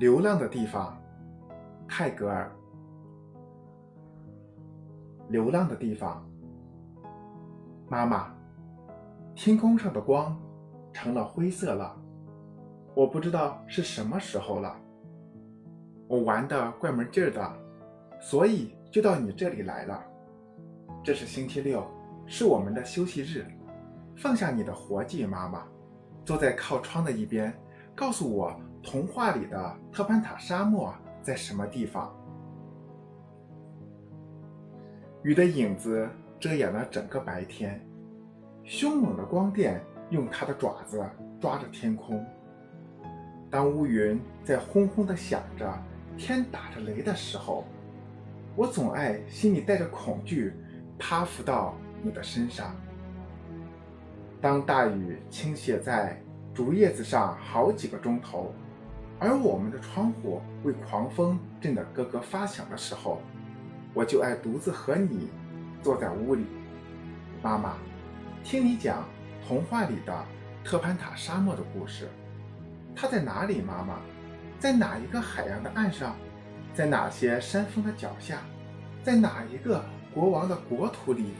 流浪的地方，泰戈尔。流浪的地方，妈妈，天空上的光成了灰色了，我不知道是什么时候了。我玩的怪门劲儿的，所以就到你这里来了。这是星期六，是我们的休息日。放下你的活计，妈妈，坐在靠窗的一边，告诉我。童话里的特潘塔沙漠在什么地方？雨的影子遮掩了整个白天，凶猛的光电用它的爪子抓着天空。当乌云在轰轰地响着，天打着雷的时候，我总爱心里带着恐惧，趴伏到你的身上。当大雨倾泻在竹叶子上好几个钟头。而我们的窗户为狂风震得咯咯发响的时候，我就爱独自和你坐在屋里，妈妈，听你讲童话里的特潘塔沙漠的故事。它在哪里？妈妈，在哪一个海洋的岸上？在哪些山峰的脚下？在哪一个国王的国土里？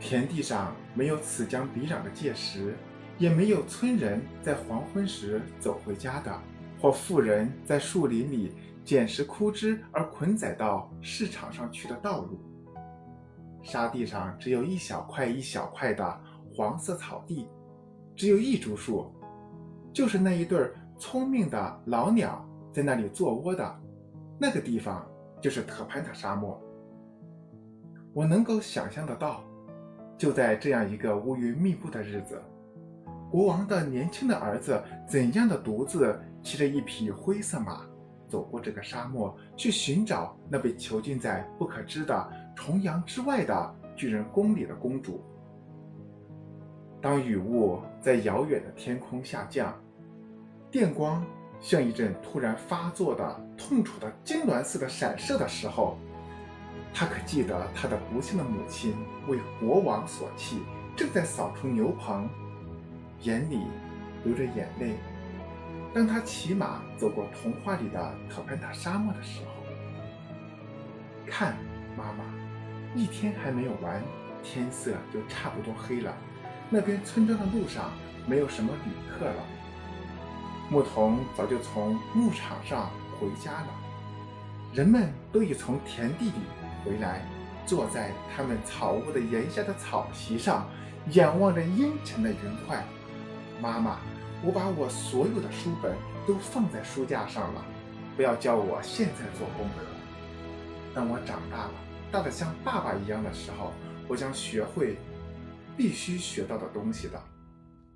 田地上没有此江彼壤的界石。也没有村人在黄昏时走回家的，或妇人在树林里捡拾枯枝而捆载到市场上去的道路。沙地上只有一小块一小块的黄色草地，只有一株树，就是那一对聪明的老鸟在那里做窝的，那个地方就是特潘塔沙漠。我能够想象得到，就在这样一个乌云密布的日子。国王的年轻的儿子怎样的独自骑着一匹灰色马，走过这个沙漠，去寻找那被囚禁在不可知的重洋之外的巨人宫里的公主？当雨雾在遥远的天空下降，电光像一阵突然发作的痛楚的痉挛似的闪射的时候，他可记得他的不幸的母亲为国王所弃，正在扫除牛棚。眼里流着眼泪。当他骑马走过童话里的特潘达沙漠的时候，看，妈妈，一天还没有完，天色就差不多黑了。那边村庄的路上没有什么旅客了，牧童早就从牧场上回家了，人们都已从田地里回来，坐在他们草屋的檐下的草席上，仰望着阴沉的云块。妈妈，我把我所有的书本都放在书架上了，不要叫我现在做功课。等我长大了，大的像爸爸一样的时候，我将学会必须学到的东西的。